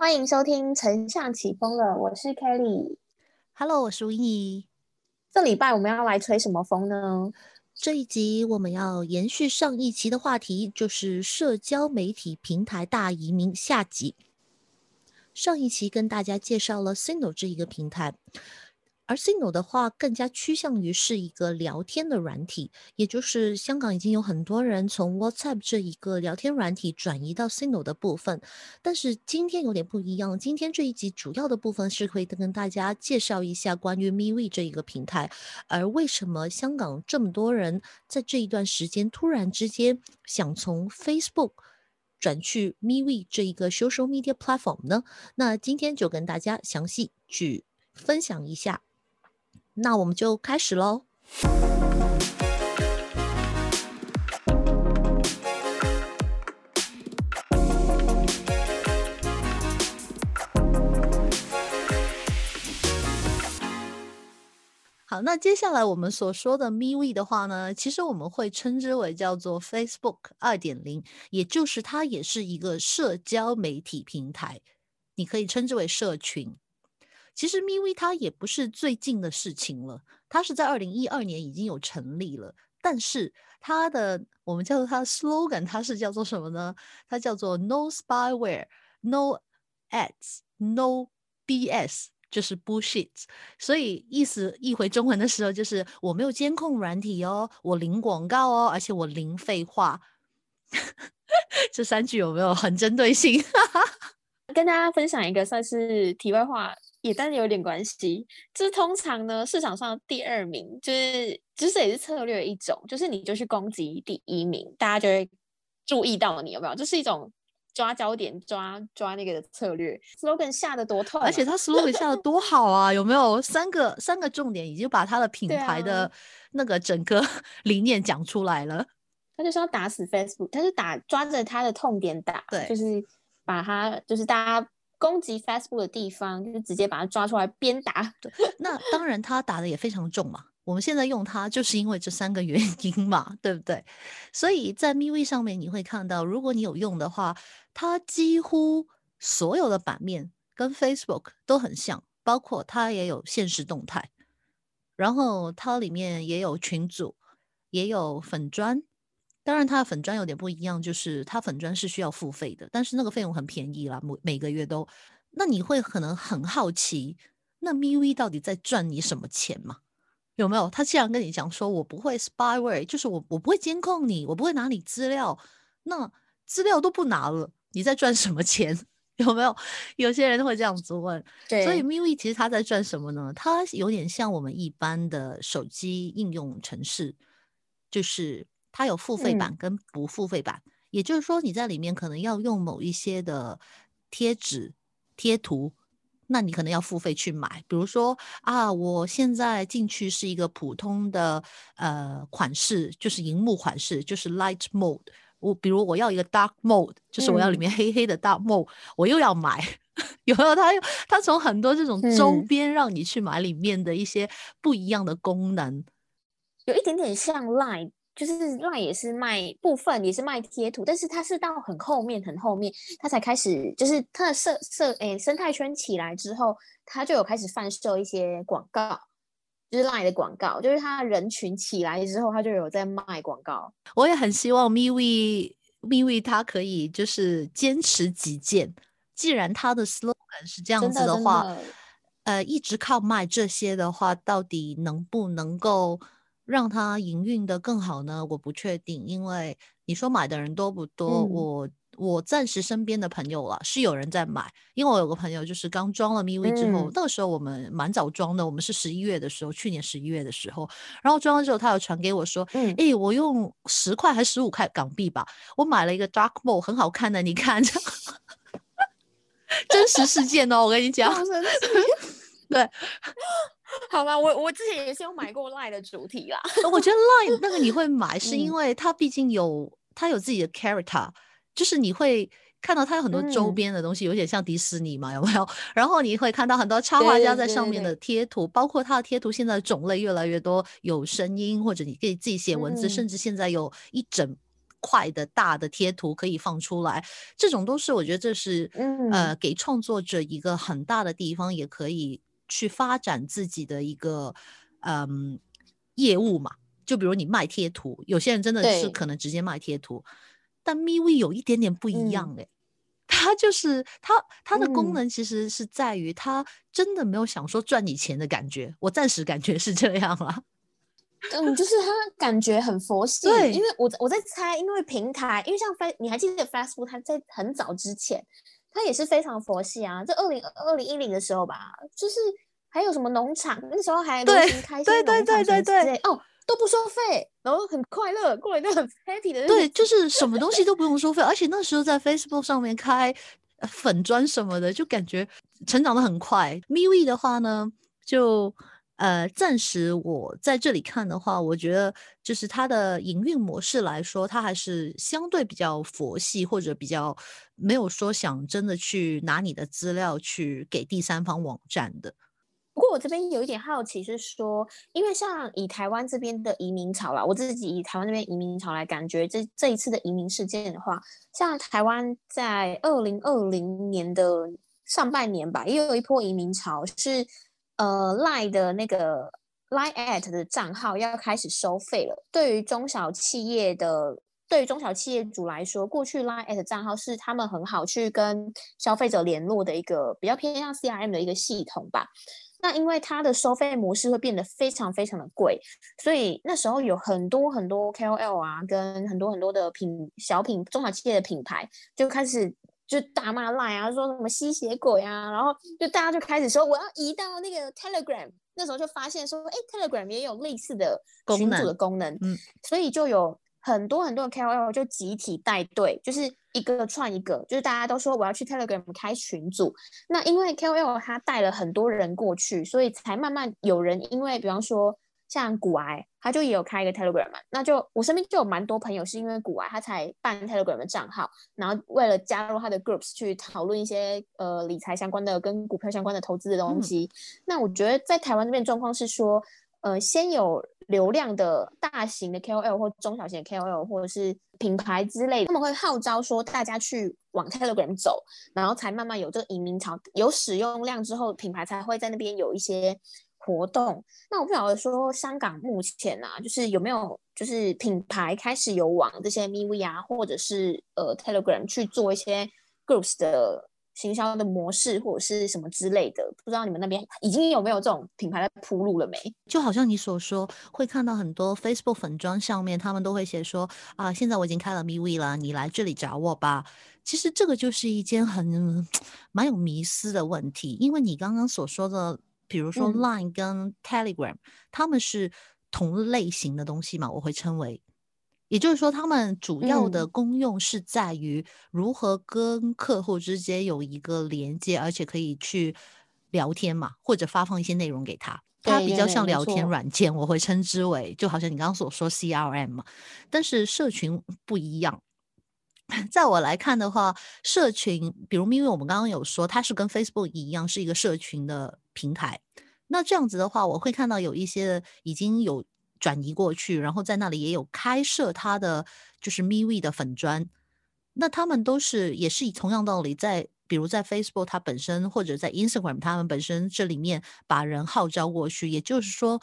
欢迎收听《丞相起风了》，我是 Kelly。Hello，我是吴怡。这礼拜我们要来吹什么风呢？这一集我们要延续上一期的话题，就是社交媒体平台大移民下集。上一期跟大家介绍了 Signal 这一个平台，而 Signal 的话更加趋向于是一个聊天的软体，也就是香港已经有很多人从 WhatsApp 这一个聊天软体转移到 Signal 的部分。但是今天有点不一样，今天这一集主要的部分是会跟大家介绍一下关于 MeWe 这一个平台，而为什么香港这么多人在这一段时间突然之间想从 Facebook 转去 MeWe 这一个 social media platform 呢？那今天就跟大家详细去分享一下。那我们就开始喽。好，那接下来我们所说的 MeWe 的话呢，其实我们会称之为叫做 Facebook 二点零，也就是它也是一个社交媒体平台，你可以称之为社群。其实 MeWe 它也不是最近的事情了，它是在二零一二年已经有成立了，但是它的我们叫做它的 slogan，它是叫做什么呢？它叫做 No spyware, No ads, No BS。就是 bullshit，所以意思译回中文的时候，就是我没有监控软体哦，我零广告哦，而且我零废话。这三句有没有很针对性？跟大家分享一个算是题外话，也但是有点关系。就是通常呢，市场上第二名，就是就是也是策略一种，就是你就去攻击第一名，大家就会注意到你有没有？这、就是一种。抓焦点，抓抓那个的策略，slogan 下的多痛、啊，而且他 slogan 下的多好啊！有没有三个三个重点，已经把他的品牌的那个整个 理念讲出来了。他就是要打死 Facebook，他是打抓着他的痛点打，对，就是把他就是大家攻击 Facebook 的地方，就是直接把它抓出来鞭打。那当然，他打的也非常重嘛。我们现在用它，就是因为这三个原因嘛，对不对？所以在 mv 上面你会看到，如果你有用的话，它几乎所有的版面跟 Facebook 都很像，包括它也有现实动态，然后它里面也有群组，也有粉砖。当然，它的粉砖有点不一样，就是它粉砖是需要付费的，但是那个费用很便宜啦，每每个月都。那你会可能很好奇，那 MeWe 到底在赚你什么钱吗？有没有？他既然跟你讲说，我不会 spyware，就是我我不会监控你，我不会拿你资料，那资料都不拿了，你在赚什么钱？有没有？有些人会这样子问。对，所以 MeWe 其实他在赚什么呢？它有点像我们一般的手机应用程式，就是它有付费版跟不付费版，嗯、也就是说你在里面可能要用某一些的贴纸、贴图。那你可能要付费去买，比如说啊，我现在进去是一个普通的呃款式，就是荧幕款式，就是 light mode。我比如我要一个 dark mode，就是我要里面黑黑的 dark mode，、嗯、我又要买。有没有？他他从很多这种周边让你去买里面的一些不一样的功能，嗯、有一点点像 line。就是 LINE 也是卖部分，也是卖贴图，但是它是到很后面很后面，它才开始，就是它的社社诶生态圈起来之后，它就有开始贩售一些广告，就是 LINE 的广告，就是它的人群起来之后，它就有在卖广告。我也很希望 MeWe MeWe 它可以就是坚持己见，既然它的 slogan 是这样子的话，呃，一直靠卖这些的话，到底能不能够？让它营运的更好呢？我不确定，因为你说买的人多不多？嗯、我我暂时身边的朋友啦是有人在买，因为我有个朋友就是刚装了 MeWe 之后，嗯、那个时候我们蛮早装的，我们是十一月的时候，去年十一月的时候，然后装了之后，他有传给我说，嗯，哎，我用十块还是十五块港币吧，我买了一个 Dark Mode，很好看的，你看，真实事件哦，我跟你讲，对。好吧，我我之前也是有买过 Line 的主题啦。我觉得。Line 那个你会买，是因嗯。为它毕竟有它有自己的 character，就是你会看到它有很多周边的东西，有点像迪士尼嘛，有没有？然后你会看到很多插画家在上面的贴图，包括它的贴图现在种类越来越多，有声音或者你可以自己写文字，嗯。甚至现在有一整块的大的贴图可以放出来，这种都是我觉得这是呃给创作者一个很大的地方，也可以去发展自己的一个嗯业务嘛。就比如你卖贴图，有些人真的是可能直接卖贴图，但 MeWe 有一点点不一样哎。它就是它，它的功能其实是在于它真的没有想说赚你钱的感觉，我暂时感觉是这样了。嗯，就是它感觉很佛系，对，因为我我在猜，因为平台，因为像 Face，你还记得 Facebook，它在很早之前，它也是非常佛系啊，在二零二零一零的时候吧，就是还有什么农场，那时候还流行开心农场之类哦。都不收费，然后很快乐，过了一段很 happy 的。对，就是什么东西都不用 收费，而且那时候在 Facebook 上面开粉砖什么的，就感觉成长的很快。MeWe 的话呢，就呃，暂时我在这里看的话，我觉得就是它的营运模式来说，它还是相对比较佛系，或者比较没有说想真的去拿你的资料去给第三方网站的。不过我这边有一点好奇，是说，因为像以台湾这边的移民潮啦，我自己以台湾这边移民潮来感觉，这这一次的移民事件的话，像台湾在二零二零年的上半年吧，也有一波移民潮，是呃赖的那个 Line at 的账号要开始收费了。对于中小企业的，对于中小企业主来说，过去 Line at 账号是他们很好去跟消费者联络的一个比较偏向 CRM 的一个系统吧。那因为它的收费模式会变得非常非常的贵，所以那时候有很多很多 KOL 啊，跟很多很多的品小品中小企业的品牌就开始就大骂赖啊，说什么吸血鬼啊，然后就大家就开始说我要移到那个 Telegram，那时候就发现说，哎，Telegram 也有类似的群组的功能，嗯，所以就有。很多很多的 KOL 就集体带队，就是一个串一个，就是大家都说我要去 Telegram 开群组。那因为 KOL 他带了很多人过去，所以才慢慢有人因为，比方说像古癌，他就也有开一个 Telegram 嘛。那就我身边就有蛮多朋友是因为古癌他才办 Telegram 的账号，然后为了加入他的 groups 去讨论一些呃理财相关的、跟股票相关的投资的东西。那我觉得在台湾这边状况是说。呃，先有流量的大型的 KOL 或中小型的 KOL 或者是品牌之类的，他们会号召说大家去往 Telegram 走，然后才慢慢有这个移民潮，有使用量之后，品牌才会在那边有一些活动。那我不晓得说香港目前啊，就是有没有就是品牌开始有往这些 M V 啊，或者是呃 Telegram 去做一些 Groups 的。行销的模式或者是什么之类的，不知道你们那边已经有没有这种品牌在铺路了没？就好像你所说，会看到很多 Facebook 粉装上面，他们都会写说啊，现在我已经开了 M V 了，你来这里找我吧。其实这个就是一件很 蛮有迷思的问题，因为你刚刚所说的，比如说 Line 跟 Telegram，他们是同类型的东西嘛，我会称为。也就是说，他们主要的功用是在于如何跟客户之间有一个连接，而且可以去聊天嘛，或者发放一些内容给他。它比较像聊天软件，我会称之为，就好像你刚刚所说 CRM 嘛。但是社群不一样，在我来看的话，社群，比如因为我们刚刚有说，它是跟 Facebook 一样是一个社群的平台。那这样子的话，我会看到有一些已经有。转移过去，然后在那里也有开设他的就是 MeWe 的粉砖，那他们都是也是以同样道理，在比如在 Facebook 它本身或者在 Instagram 他们本身这里面把人号召过去，也就是说，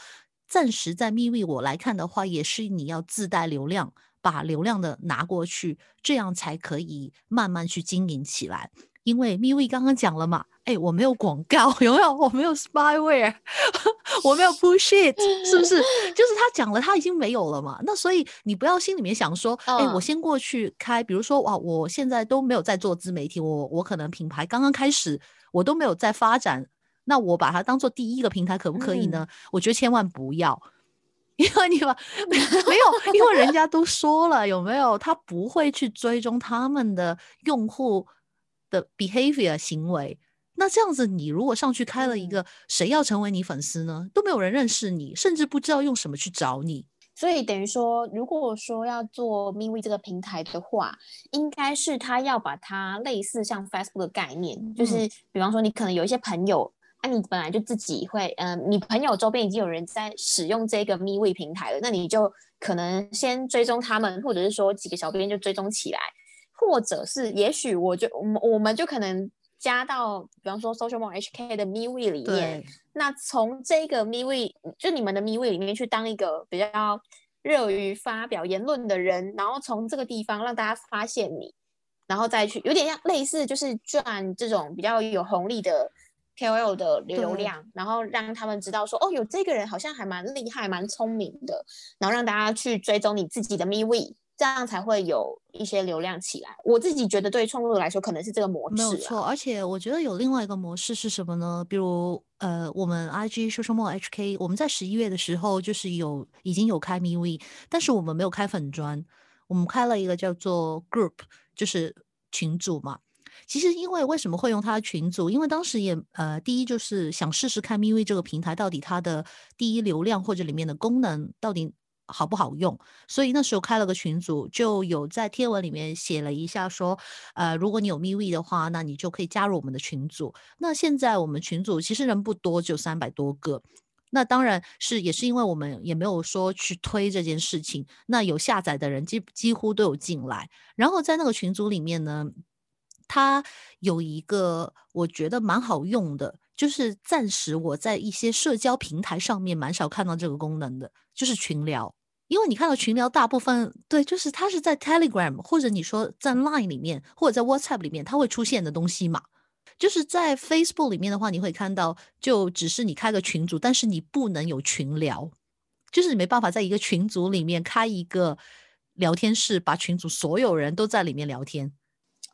暂时在 MeWe 我来看的话，也是你要自带流量，把流量的拿过去，这样才可以慢慢去经营起来。因为 m i w i 刚刚讲了嘛，哎，我没有广告，有没有？我没有 spyware，我没有 push it，是不是？就是他讲了，他已经没有了嘛。那所以你不要心里面想说，哎，我先过去开，比如说哇，我现在都没有在做自媒体，我我可能品牌刚刚开始，我都没有在发展，那我把它当做第一个平台可不可以呢？我觉得千万不要，因为你把没有，因为人家都说了，有没有？他不会去追踪他们的用户。的 behavior 行为，那这样子，你如果上去开了一个，谁要成为你粉丝呢？都没有人认识你，甚至不知道用什么去找你。所以等于说，如果说要做 MeWe 这个平台的话，应该是他要把它类似像 Facebook 的概念，就是比方说，你可能有一些朋友，啊，你本来就自己会，嗯，你朋友周边已经有人在使用这个 MeWe 平台了，那你就可能先追踪他们，或者是说几个小编就追踪起来，或者是也许我就我们我们就可能加到，比方说 Social More HK 的 MeWe 里面，那从这个 MeWe 就你们的 MeWe 里面去当一个比较热于发表言论的人，然后从这个地方让大家发现你。然后再去，有点像类似，就是赚这种比较有红利的 KOL 的流量，然后让他们知道说，哦，有这个人好像还蛮厉害、蛮聪明的，然后让大家去追踪你自己的 MeWe，这样才会有一些流量起来。我自己觉得对创作者来说，可能是这个模式。没有错，而且我觉得有另外一个模式是什么呢？比如，呃，我们 IG 说说梦 HK，我们在十一月的时候就是有已经有开 MeWe，但是我们没有开粉砖。我们开了一个叫做 Group，就是群组嘛。其实因为为什么会用它的群组？因为当时也呃，第一就是想试试看 MIUI 这个平台到底它的第一流量或者里面的功能到底好不好用。所以那时候开了个群组，就有在贴文里面写了一下说，呃，如果你有密 V 的话，那你就可以加入我们的群组。那现在我们群组其实人不多，只有三百多个。那当然是，也是因为我们也没有说去推这件事情。那有下载的人几几乎都有进来，然后在那个群组里面呢，它有一个我觉得蛮好用的，就是暂时我在一些社交平台上面蛮少看到这个功能的，就是群聊。因为你看到群聊大部分对，就是它是在 Telegram 或者你说在 Line 里面或者在 WhatsApp 里面它会出现的东西嘛。就是在 Facebook 里面的话，你会看到，就只是你开个群组，但是你不能有群聊，就是你没办法在一个群组里面开一个聊天室，把群组所有人都在里面聊天。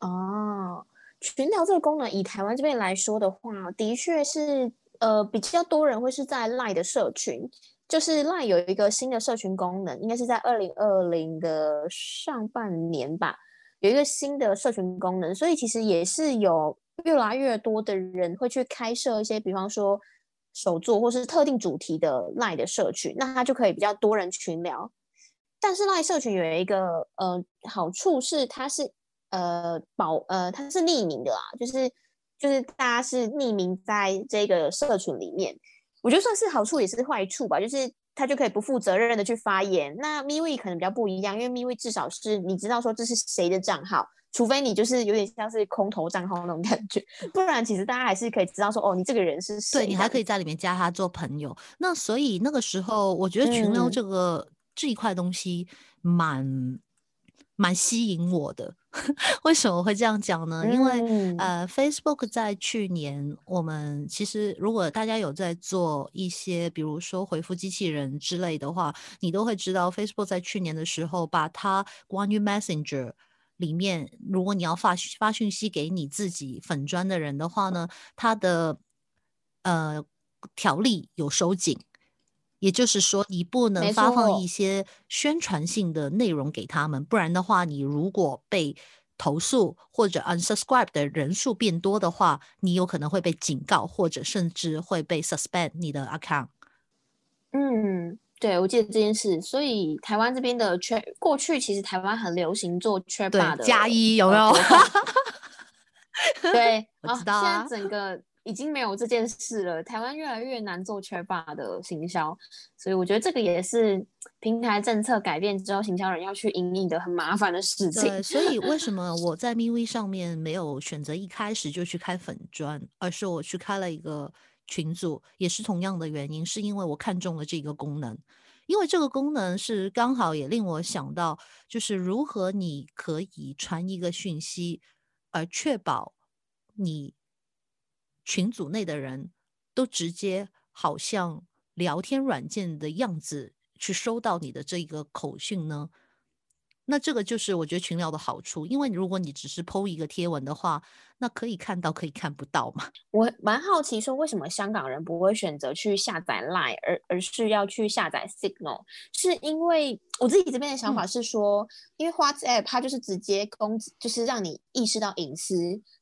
哦，群聊这个功能，以台湾这边来说的话，的确是呃比较多人会是在 Line 的社群，就是 Line 有一个新的社群功能，应该是在二零二零的上半年吧，有一个新的社群功能，所以其实也是有。越来越多的人会去开设一些，比方说手作或是特定主题的赖的社群，那他就可以比较多人群聊。但是赖社群有一个呃好处是，它是呃保呃它是匿名的啊，就是就是大家是匿名在这个社群里面，我觉得算是好处也是坏处吧，就是他就可以不负责任的去发言。那 MeWe 可能比较不一样，因为 MeWe 至少是你知道说这是谁的账号。除非你就是有点像是空头账号那种感觉，不然其实大家还是可以知道说，哦，你这个人是谁。对你还可以在里面加他做朋友。那所以那个时候，我觉得群聊这个这一块东西蛮蛮吸引我的。为什么会这样讲呢？因为呃，Facebook 在去年，我们其实如果大家有在做一些，比如说回复机器人之类的话，你都会知道，Facebook 在去年的时候把它关于 Messenger。里面，如果你要发发讯息给你自己粉砖的人的话呢，他的呃条例有收紧，也就是说你不能发放一些宣传性的内容给他们，不然的话，你如果被投诉或者 unsubscribe 的人数变多的话，你有可能会被警告，或者甚至会被 suspend 你的 account。嗯。对，我记得这件事，所以台湾这边的圈，过去其实台湾很流行做圈霸的加一，有没有？对，我知道啊。现在整个已经没有这件事了，台湾越来越难做圈霸的行销，所以我觉得这个也是平台政策改变之后，行销人要去应应的很麻烦的事情。对，所以为什 么我在 MV 上面没有选择一开始就去开粉砖，而是我去开了一个。群组也是同样的原因，是因为我看中了这个功能，因为这个功能是刚好也令我想到，就是如何你可以传一个讯息，而确保你群组内的人都直接好像聊天软件的样子去收到你的这个口讯呢？那这个就是我觉得群聊的好处，因为如果你只是剖一个贴文的话，那可以看到可以看不到嘛。我蛮好奇说，为什么香港人不会选择去下载 Line，而而是要去下载 Signal？是因为我自己这边的想法是说，因为 WhatsApp 它就是直接公，就是让你意识到隐私。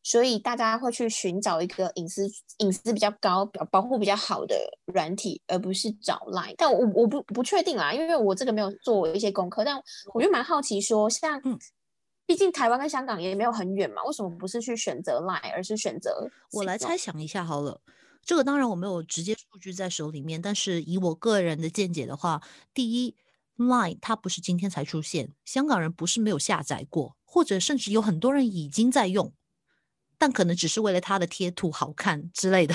所以大家会去寻找一个隐私隐私比较高、保保护比较好的软体，而不是找 Line。但我我不不确定啦，因为我这个没有做一些功课。但我就蛮好奇，说像，毕竟台湾跟香港也没有很远嘛，为什么不是去选择 Line，而是选择？我来猜想一下好了。这个当然我没有直接数据在手里面，但是以我个人的见解的话，第一 Line 它不是今天才出现，香港人不是没有下载过，或者甚至有很多人已经在用，但可能只是为了它的贴图好看之类的。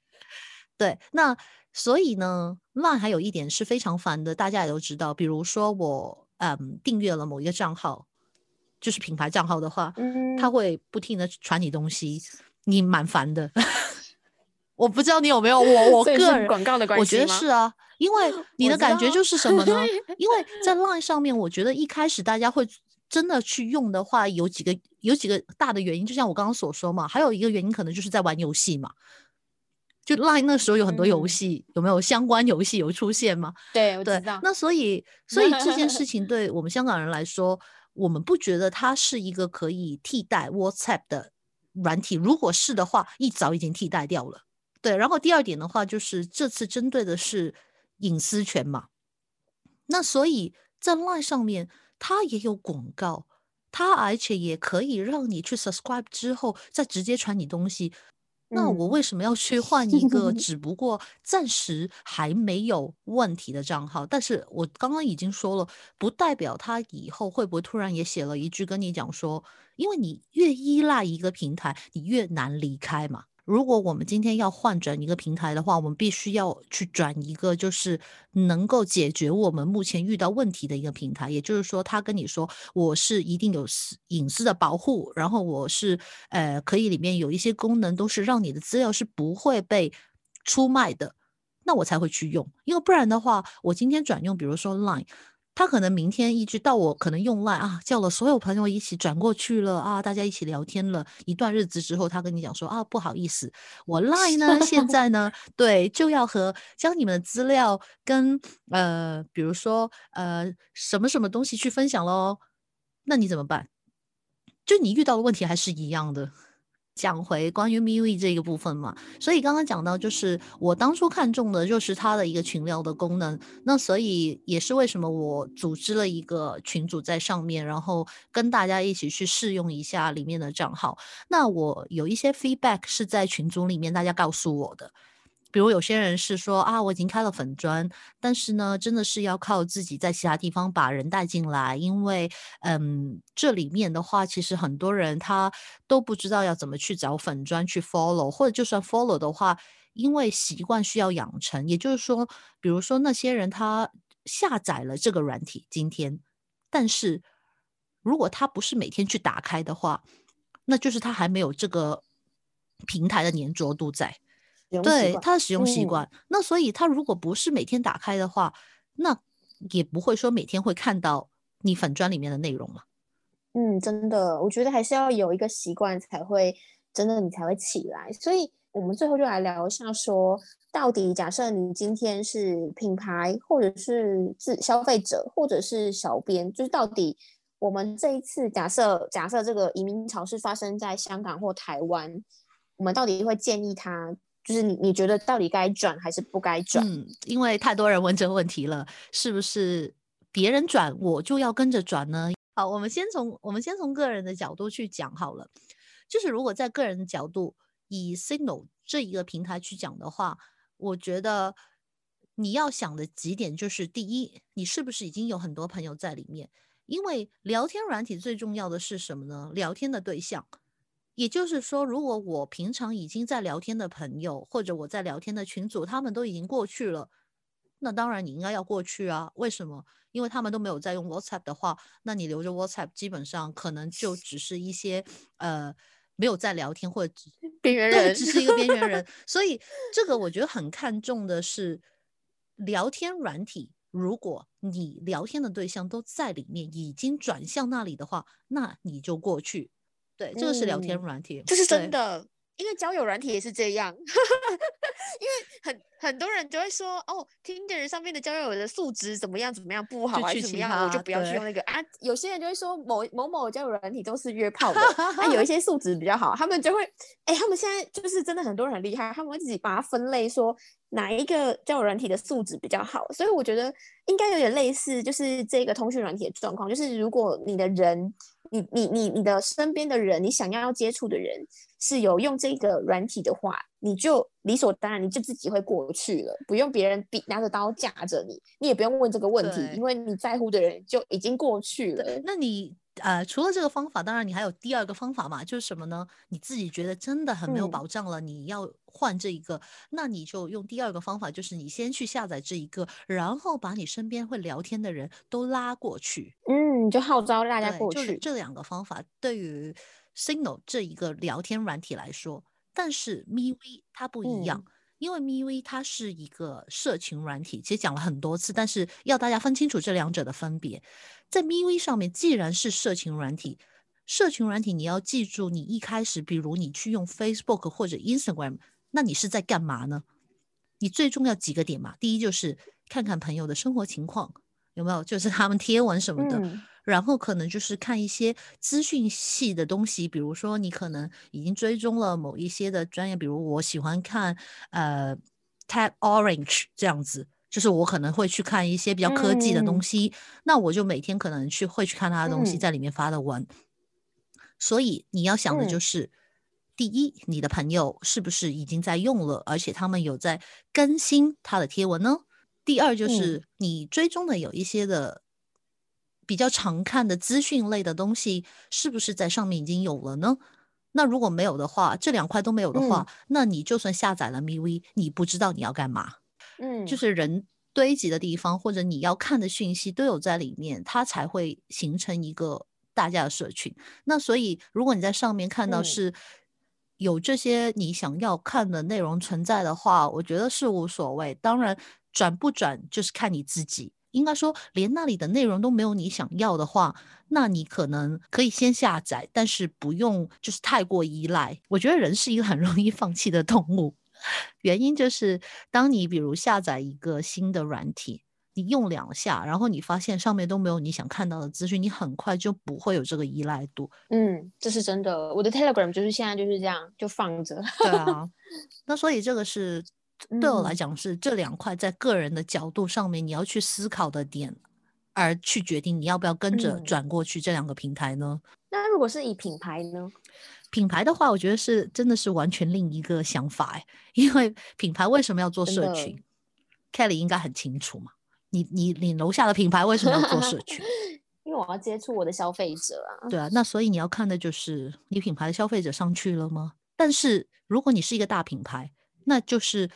对，那所以呢，Line 还有一点是非常烦的，大家也都知道，比如说我嗯订阅了某一个账号，就是品牌账号的话，嗯，它会不停的传你东西，你蛮烦的。我不知道你有没有我我个人广告的关系我觉得是啊，因为你的感觉就是什么呢？因为在 Line 上面，我觉得一开始大家会真的去用的话，有几个有几个大的原因，就像我刚刚所说嘛，还有一个原因可能就是在玩游戏嘛。就 Line 那时候有很多游嗯戏，有没有相关游戏有出现吗？对，我对知道，，那所以所以这件事情 对我们香港人来说，我们不觉得它是一个可以替代 WhatsApp 的软体。如果是的话，一早已经替代掉了。对，然后第二点的话，就是这次针对的是隐私权嘛。那所以在 Line 上面，它也有广告，它而且也可以让你去 subscribe 之后再直接传你东西。那我嗯为什么要去换一个 只不过暂时还没有问题的账号？但是我刚刚已经说了，不代表他以后会不会突然也写了一句跟你讲说，因为你越依赖一个平台，你越难离开嘛。如果我们今天要换转一个平台的话，我们必须要去转一个就是能够解决我们目前遇到问题的一个平台。也就是说，他跟你说我是一定有私隐私的保护，然后我是呃可以里面有一些功能都是让你的资料是不会被出卖的，那我才会去用。因为不然的话，我今天转用，比如说 Line。他可能明天一直到我可能用 Line 啊，叫了所有朋友一起转过去了啊，大家一起聊天了一段日子之后，他跟你讲说啊，不好意思，我 Line 呢 现在呢，对，就要和将你们的资料跟呃，比如说呃什么什么东西去分享喽，那你怎么办？就你遇到的问题还是一样的。讲回关于 MIUI 这个部分嘛，所以刚刚讲到，就是我当初看中的就是它的一个群聊的功能，那所以也是为什么我组织了一个群组在上面，然后跟大家一起去试用一下里面的账号。那我有一些 feedback 是在群组里面大家告诉我的，比如有些人是说啊，我已经开了粉砖，但是呢，真的是要靠自己在其他地方把人带进来，因为嗯，这里面的话，其实很多人他都不知道要怎么去找粉砖去 follow，或者就算 follow 的话，因为习惯需要养成，也就是说，比如说那些人他下载了这个软体今天，但是如果他不是每天去打开的话，那就是他还没有这个平台的粘着度在。对惯他的使用习嗯惯。那所以他如果不是每天打开的话，那也不会说每天会看到你粉砖里面的内容嘛。嗯，真的，我觉得还是要有一个习惯才会真的你才会起来。所以，我们最后就来聊一下说，到底假设你今天是品牌，或者是自消费者，或者是小编，就是到底我们这一次假设假设这个移民潮是发生在香港或台湾，我们到底会建议他，就是你你觉得到底该转还是不该转？嗯，因为太多人问这个问题了，是不是别人转我就要跟着转呢？好，我们先从我们先从个人的角度去讲好了。就是如果在个人的角度，以 Signal 这一个平台去讲的话，我觉得你要想的几点就是：第一，你是不是已经有很多朋友在里面？因为聊天软体最重要的是什么呢？聊天的对象。也就是说，如果我平常已经在聊天的朋友，或者我在聊天的群组，他们都已经过去了，那当然你应该要过去啊。为什么？因为他们都没有在用 WhatsApp 的话，那你留着 WhatsApp，基本上可能就只是一些呃没有在聊天或者 边缘人只是一个边缘人。所以这个我觉得很看重的是聊天软体。如果你聊天的对象都在里面，已经转向那里的话，那你就过去。对，这个是聊天嗯软体，这是真。的，因为交友软体也是这样，因为很很多人就会说，哦，Tinder 上面的交友的素质怎么样怎么样不好，就去其还是怎么样，我就不要去用那个啊。有些人就会说某某某交友软体都是约炮的，啊，有一 些素质比较好，他们就会，哎，他们现在就是真的很多人很厉害，他们会自己把它分类说哪一个交友软体的素质比较好，所以我觉得应该有点类似，就是这个通讯软体的状况，就是如果你的人你你你你的身边的人，你想要接触的人是有用这个软体的话，你就理所当然你就自己会过去了，不用别人比拿着刀架着你，你也不用问这个问题，因为你在乎的人就已经过去了。那你。呃，除了这个方法，当然你还有第二个方法嘛，就是什么呢？你自己觉得真的很没有保障了，你要换这一个，那你就用第二个方法，就是你先去下载这一个，然后把你身边会聊天的人都拉过去，嗯，就号召大家过去。就是这两个方法对于 Signal 这一个聊天软体来说，但是 MeWe 它不一样。因为 MeV 它是一个社群软体，其实讲了很多次，但是要大家分清楚这两者的分别。在 MeV 上面，既然是社群软体，社群软体你要记住，你一开始，比如你去用 Facebook 或者 Instagram，那你是在干嘛呢？你最重要几个点嘛？第一就是看看朋友的生活情况有没有，就是他们贴文什么的。然后可能就是看一些资讯系的东西，比如说你可能已经追踪了某一些的专业，比如我喜欢看呃 Tab Orange 这样子，就是我可能会去看一些比较科技的东西，那我就每天可能去会去看他的东西，在里面发的文。所以你要想的就是，第一，你的朋友是不是已经在用了，而且他们有在更新他的贴文呢？第二就是你追踪的有一些的。比较常看的资讯类的东西，是不是在上面已经有了呢？那如果没有的话，这两块都没有的话，那你就算下载了 MeWe，你不知道你要干嘛。嗯，就是人堆积的地方，或者你要看的讯息都有在里面，它才会形成一个大家的社群。那所以，如果你在上面看到是有这些你想要看的内容存在的话，我觉得是无所谓。当然，转不转就是看你自己。应该说，连那里的内容都没有你想要的话，那你可能可以先下载，但是不用就是太过依赖。我觉得人是一个很容易放弃的动物，原因就是当你比如下载一个新的软体，你用两下，然后你发现上面都没有你想看到的资讯，你很快就不会有这个依赖度。嗯，这是真的。我的 Telegram 就是现在就是这样，就放着。对啊，那所以这个是。对我来讲，是这两块在个人的角度上面你要去思考的点，而去决定你要不要跟着转过去这两个平台呢？那如果是以品牌呢？品牌的话，我觉得是真的是完全另一个想法哎，因为品牌为什么要做社群？Kelly 应该很清楚嘛。你你你楼下的品牌为什么要做社群？因为我要接触我的消费者啊。对啊，那所以你要看的就是你品牌的消费者上去了吗？但是如果你是一个大品牌，那就是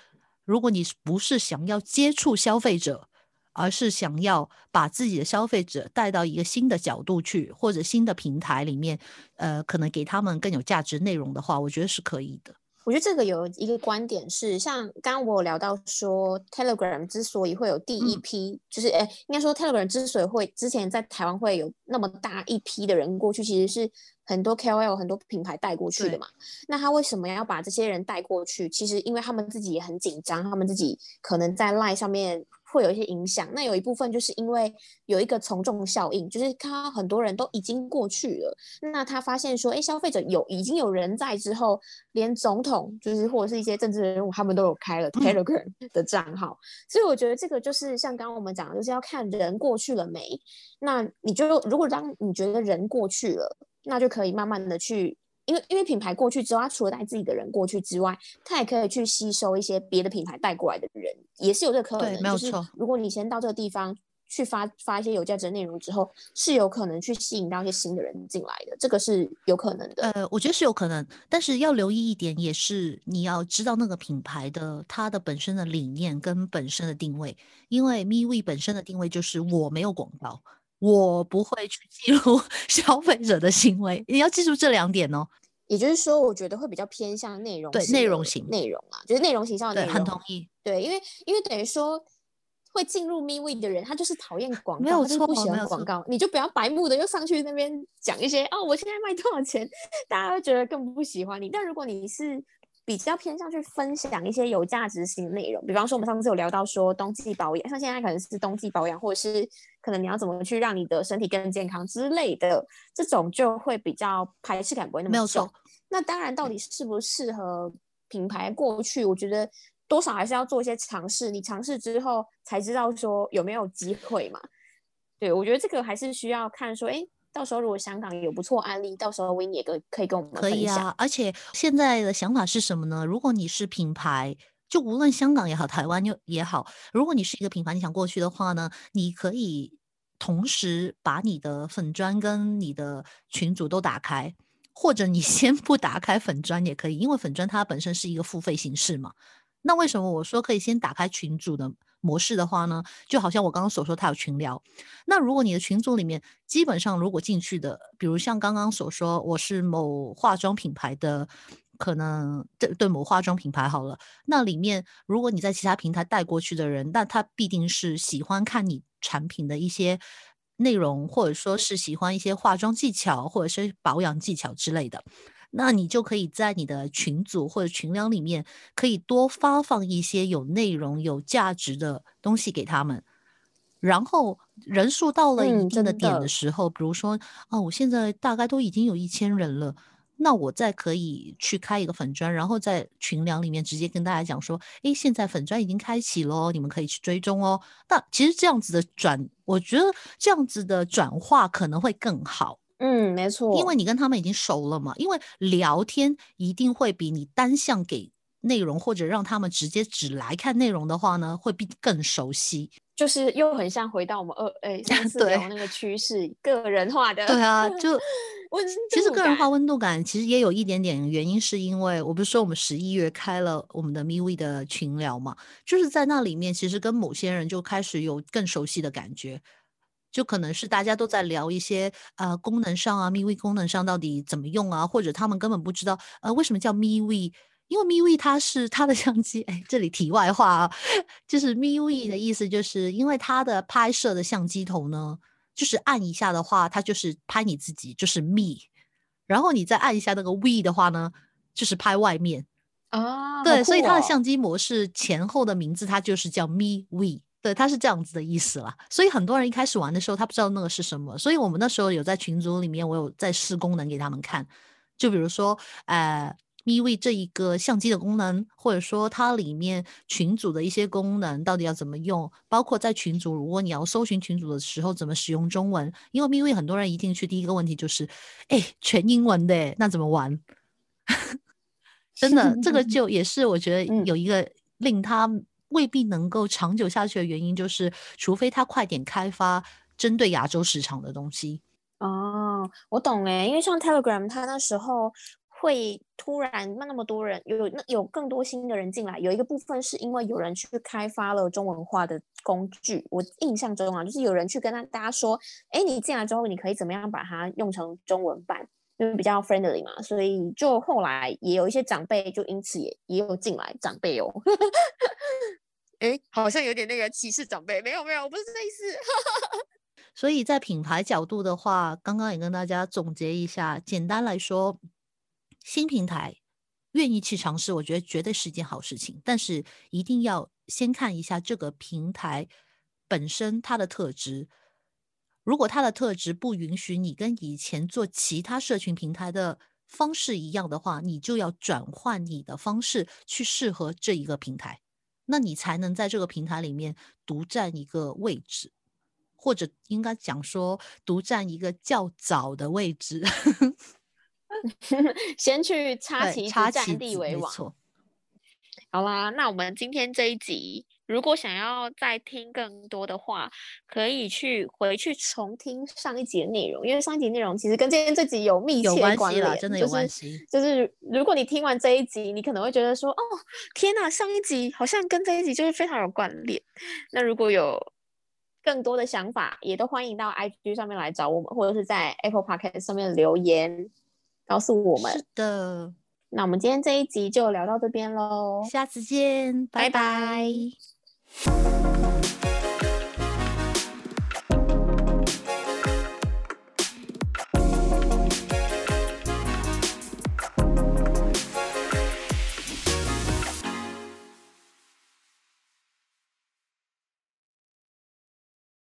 如果你不是想要接触消费者，而是想要把自己的消费者带到一个新的角度去，或者新的平台里面，呃，可能给他们更有价值内容的话，我觉得是可以的。我觉得这个有一个观点是，像刚刚我有聊到说，Telegram 之所以会有第一批，就是诶，应该说 Telegram 之所以会之前在台湾会有那么大一批的人过去，其实是很多 KOL 很多品牌带过去的嘛。那他为什么要把这些人带过去？其实因为他们自己也很紧张，他们自己可能在 Line 上面。会有一些影响，那有一部分就是因为有一个从众效应，就是看到很多人都已经过去了，那他发现说，哎，消费者有已经有人在之后，连总统就是或者是一些政治人物，他们都有开了 Telegram 的账号，所以我觉得这个就是像刚刚我们讲的，就是要看人过去了没，那你就如果当你觉得人过去了，那就可以慢慢的去。因为因为品牌过去之后，他除了带自己的人过去之外，他也可以去吸收一些别的品牌带过来的人，也是有这个可能。对，没有错。如果你先到这个地方去发发一些有价值的内容之后，是有可能去吸引到一些新的人进来的，这个是有可能的。呃，我觉得是有可能，但是要留意一点，也是你要知道那个品牌的它的本身的理念跟本身的定位，因为 MeWe 本身的定位就是我没有广告。我不会去记录 消费者的行为，你要记住这两点哦。也就是说，我觉得会比较偏向内容，对内容型内容啊，就是内容形象的内容。很同意。对，因为因为等于说会进入 MeWe 的人，他就是讨厌广告，没有错，不喜欢广告，你就不要白目的又上去那边讲一些哦，我现在卖多少钱，大家会觉得更不喜欢你。但如果你是比较偏向去分享一些有价值型的内容，比方说我们上次有聊到说冬季保养，像现在可能是冬季保养，或者是可能你要怎么去让你的身体更健康之类的，这种就会比较排斥感不会那么重。那当然，到底适不适合品牌过去，我觉得多少还是要做一些尝试。你尝试之后才知道说有没有机会嘛？对我觉得这个还是需要看说，哎，到时候如果香港有不错案例，到时候 Win 也可可以跟我们可以啊。而且现在的想法是什么呢？如果你是品牌，就无论香港也好，台湾又也好，如果你是一个品牌，你想过去的话呢，你可以同时把你的粉砖跟你的群组都打开。或者你 先不打开粉砖也可以，因为粉砖它本身是一个付费形式嘛。那为什么我说可以先打开群组的模式的话呢？就好像我刚刚所说，它有群聊。那如果你的群组里面基本上如果进去的，比如像刚刚所说，我是某化妆品牌的，可能对对某化妆品牌好了，那里面如果你在其他平台带过去的人，那他必定是喜欢看你产品的一些。内容，或者说是喜欢一些化妆技巧，或者是保养技巧之类的，那你就可以在你的群组或者群聊里面，可以多发放一些有内容、有价值的东西给他们。然后人数到了一定的点的时候，比如说啊，我现在大概都已经有一千人了。那我再可以去开一个粉砖，然后在群聊里面直接跟大家讲说，诶，现在粉砖已经开启喽，你们可以去追踪哦。那其实这样子的转，我觉得这样子的转化可能会更好。嗯，没错，因为你跟他们已经熟了嘛。因为聊天一定会比你单向给内容，或者让他们直接只来看内容的话呢，会比更熟悉。就是又很像回到我们二诶上次聊那个趋势，个人化的。对啊，就 其实个人化温度感其实也有一点点原因，是因为我不是说我们十一月开了我们的 MeWe 的群聊嘛，就是在那里面其实跟某些人就开始有更熟悉的感觉，就可能是大家都在聊一些呃功能上啊，MeWe 功能上到底怎么用啊，或者他们根本不知道呃为什么叫 MeWe。因为 MeWe 它是它的相机，哎，这里题外话啊，就是 MeWe 的意思，就是因为它的拍摄的相机头呢，就是按一下的话，它就是拍你自己，就是 Me，然后你再按一下那个 We 的话呢，就是拍外面啊。对，所以它的相机模式前后的名字，它就是叫 MeWe，对，它是这样子的意思啦。所以很多人一开始玩的时候，他不知道那个是什么，所以我们那时候有在群组里面，我有在试功能给他们看，就比如说，呃。MeWe 这一个相机的功能，或者说它里面群组的一些功能，到底要怎么用？包括在群组，如果你要搜寻群组的时候，怎么使用中文？因为 MeWe 很多人一进去，第一个问题就是，哎，全英文的，那怎么玩？真的，这个就也是我觉得有一个令他未必能够长久下去的原因，就是除非他快点开发针对亚洲市场的东西。哦，我懂哎，因为像 Telegram，它那时候。会突然那那么多人有那有更多新的人进来，有一个部分是因为有人去开发了中文化的工具。我印象中啊，就是有人去跟他大家说，哎，你进来之后你可以怎么样把它用成中文版，因为比较 friendly 嘛。所以就后来也有一些长辈就因此也也有进来长辈哦。哎，好像有点那个歧视长辈，没有没有，我不是这意思。所以在品牌角度的话，刚刚也跟大家总结一下，简单来说。新平台愿意去尝试，我觉得绝对是一件好事情。但是一定要先看一下这个平台本身它的特质。如果它的特质不允许你跟以前做其他社群平台的方式一样的话，你就要转换你的方式去适合这一个平台，那你才能在这个平台里面独占一个位置，或者应该讲说独占一个较早的位置。先去插旗，插占地为王。好啦，那我们今天这一集，如果想要再听更多的话，可以去回去重听上一集的内容，因为上一集内容其实跟今天这集有密切关系了，真的有关系。就是如果你听完这一集，你可能会觉得说：“哦，天哪，上一集好像跟这一集就是非常有关联。”那如果有更多的想法，也都欢迎到 IG 上面来找我们，或者是在 Apple Podcast 上面留言。告诉我们是的，那我们今天这一集就聊到这边喽，下次见，拜。拜。